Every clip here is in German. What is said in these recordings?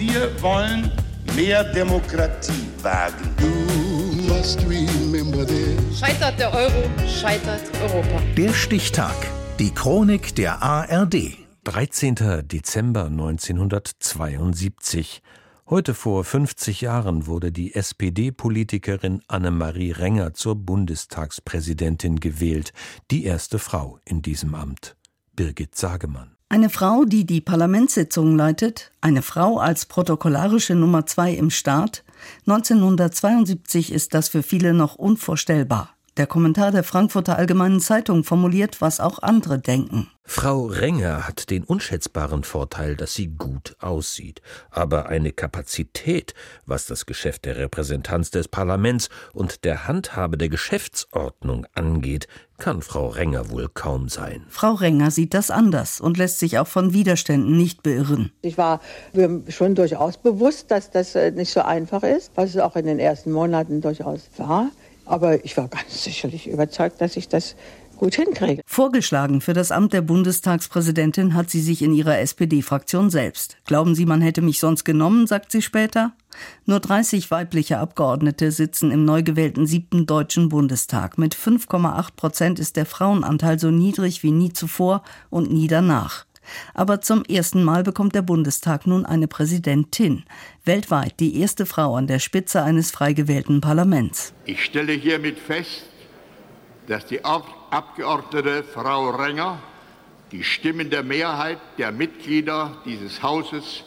Wir wollen mehr Demokratie wagen. Scheitert der Euro, scheitert Europa. Der Stichtag. Die Chronik der ARD. 13. Dezember 1972. Heute vor 50 Jahren wurde die SPD-Politikerin Annemarie Renger zur Bundestagspräsidentin gewählt, die erste Frau in diesem Amt. Birgit Sagemann. Eine Frau, die die Parlamentssitzungen leitet, eine Frau als protokollarische Nummer zwei im Staat. 1972 ist das für viele noch unvorstellbar. Der Kommentar der Frankfurter Allgemeinen Zeitung formuliert, was auch andere denken. Frau Renger hat den unschätzbaren Vorteil, dass sie gut aussieht. Aber eine Kapazität, was das Geschäft der Repräsentanz des Parlaments und der Handhabe der Geschäftsordnung angeht, kann Frau Renger wohl kaum sein. Frau Renger sieht das anders und lässt sich auch von Widerständen nicht beirren. Ich war mir schon durchaus bewusst, dass das äh, nicht so einfach ist, was es auch in den ersten Monaten durchaus war. Aber ich war ganz sicherlich überzeugt, dass ich das gut hinkriege. Vorgeschlagen für das Amt der Bundestagspräsidentin hat sie sich in ihrer SPD-Fraktion selbst. Glauben Sie, man hätte mich sonst genommen, sagt sie später? Nur 30 weibliche Abgeordnete sitzen im neu gewählten siebten Deutschen Bundestag. Mit 5,8 Prozent ist der Frauenanteil so niedrig wie nie zuvor und nie danach. Aber zum ersten Mal bekommt der Bundestag nun eine Präsidentin. Weltweit die erste Frau an der Spitze eines frei gewählten Parlaments. Ich stelle hiermit fest, dass die Abgeordnete Frau Renger die Stimmen der Mehrheit der Mitglieder dieses Hauses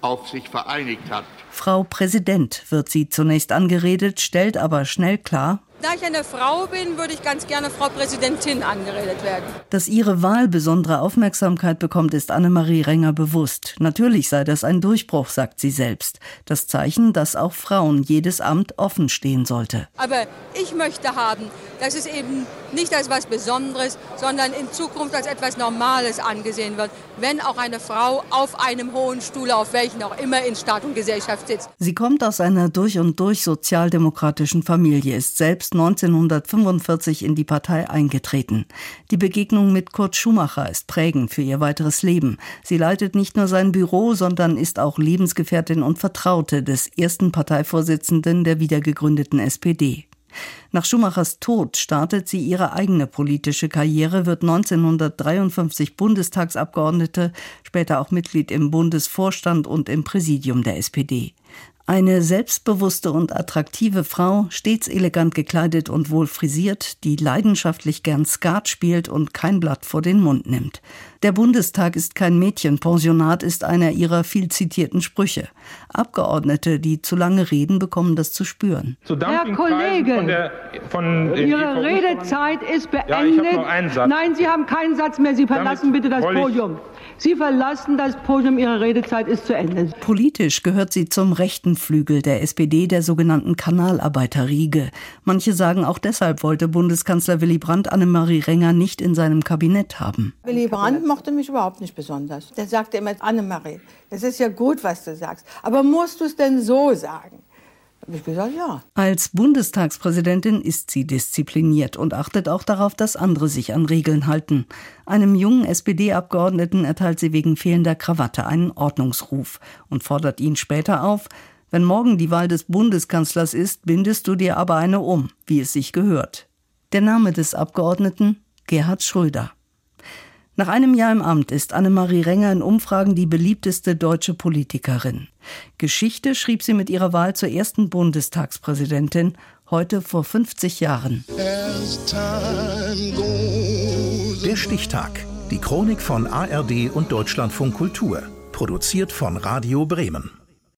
auf sich vereinigt hat. Frau Präsident wird sie zunächst angeredet, stellt aber schnell klar, da ich eine Frau bin, würde ich ganz gerne Frau Präsidentin angeredet werden. Dass ihre Wahl besondere Aufmerksamkeit bekommt, ist Annemarie Renger bewusst. Natürlich sei das ein Durchbruch, sagt sie selbst. Das Zeichen, dass auch Frauen jedes Amt offen stehen sollte. Aber ich möchte haben, dass es eben nicht als was Besonderes, sondern in Zukunft als etwas Normales angesehen wird, wenn auch eine Frau auf einem hohen Stuhl, auf welchen auch immer in Staat und Gesellschaft sitzt. Sie kommt aus einer durch und durch sozialdemokratischen Familie, ist selbst 1945 in die Partei eingetreten. Die Begegnung mit Kurt Schumacher ist prägend für ihr weiteres Leben. Sie leitet nicht nur sein Büro, sondern ist auch Lebensgefährtin und Vertraute des ersten Parteivorsitzenden der wiedergegründeten SPD. Nach Schumachers Tod startet sie ihre eigene politische Karriere, wird 1953 Bundestagsabgeordnete, später auch Mitglied im Bundesvorstand und im Präsidium der SPD. Eine selbstbewusste und attraktive Frau, stets elegant gekleidet und wohl frisiert, die leidenschaftlich gern Skat spielt und kein Blatt vor den Mund nimmt. Der Bundestag ist kein Mädchenpensionat, ist einer ihrer viel zitierten Sprüche. Abgeordnete, die zu lange reden, bekommen das zu spüren. Herr Kollege, von der, von Ihre Redezeit ist beendet. Ja, Nein, Sie haben keinen Satz mehr. Sie verlassen bitte das Podium. Sie verlassen das Podium, Ihre Redezeit ist zu Ende. Politisch gehört sie zum rechten Flügel der SPD, der sogenannten Kanalarbeiterriege. Manche sagen, auch deshalb wollte Bundeskanzler Willy Brandt Annemarie Renger nicht in seinem Kabinett haben. Willy Brandt mochte mich überhaupt nicht besonders. Der sagte immer, Annemarie, das ist ja gut, was du sagst, aber musst du es denn so sagen? Ich gesagt, ja. Als Bundestagspräsidentin ist sie diszipliniert und achtet auch darauf, dass andere sich an Regeln halten. Einem jungen SPD-Abgeordneten erteilt sie wegen fehlender Krawatte einen Ordnungsruf und fordert ihn später auf, wenn morgen die Wahl des Bundeskanzlers ist, bindest du dir aber eine um, wie es sich gehört. Der Name des Abgeordneten Gerhard Schröder. Nach einem Jahr im Amt ist Annemarie Renger in Umfragen die beliebteste deutsche Politikerin. Geschichte schrieb sie mit ihrer Wahl zur ersten Bundestagspräsidentin, heute vor 50 Jahren. Der Stichtag. Die Chronik von ARD und Deutschlandfunk Kultur. Produziert von Radio Bremen.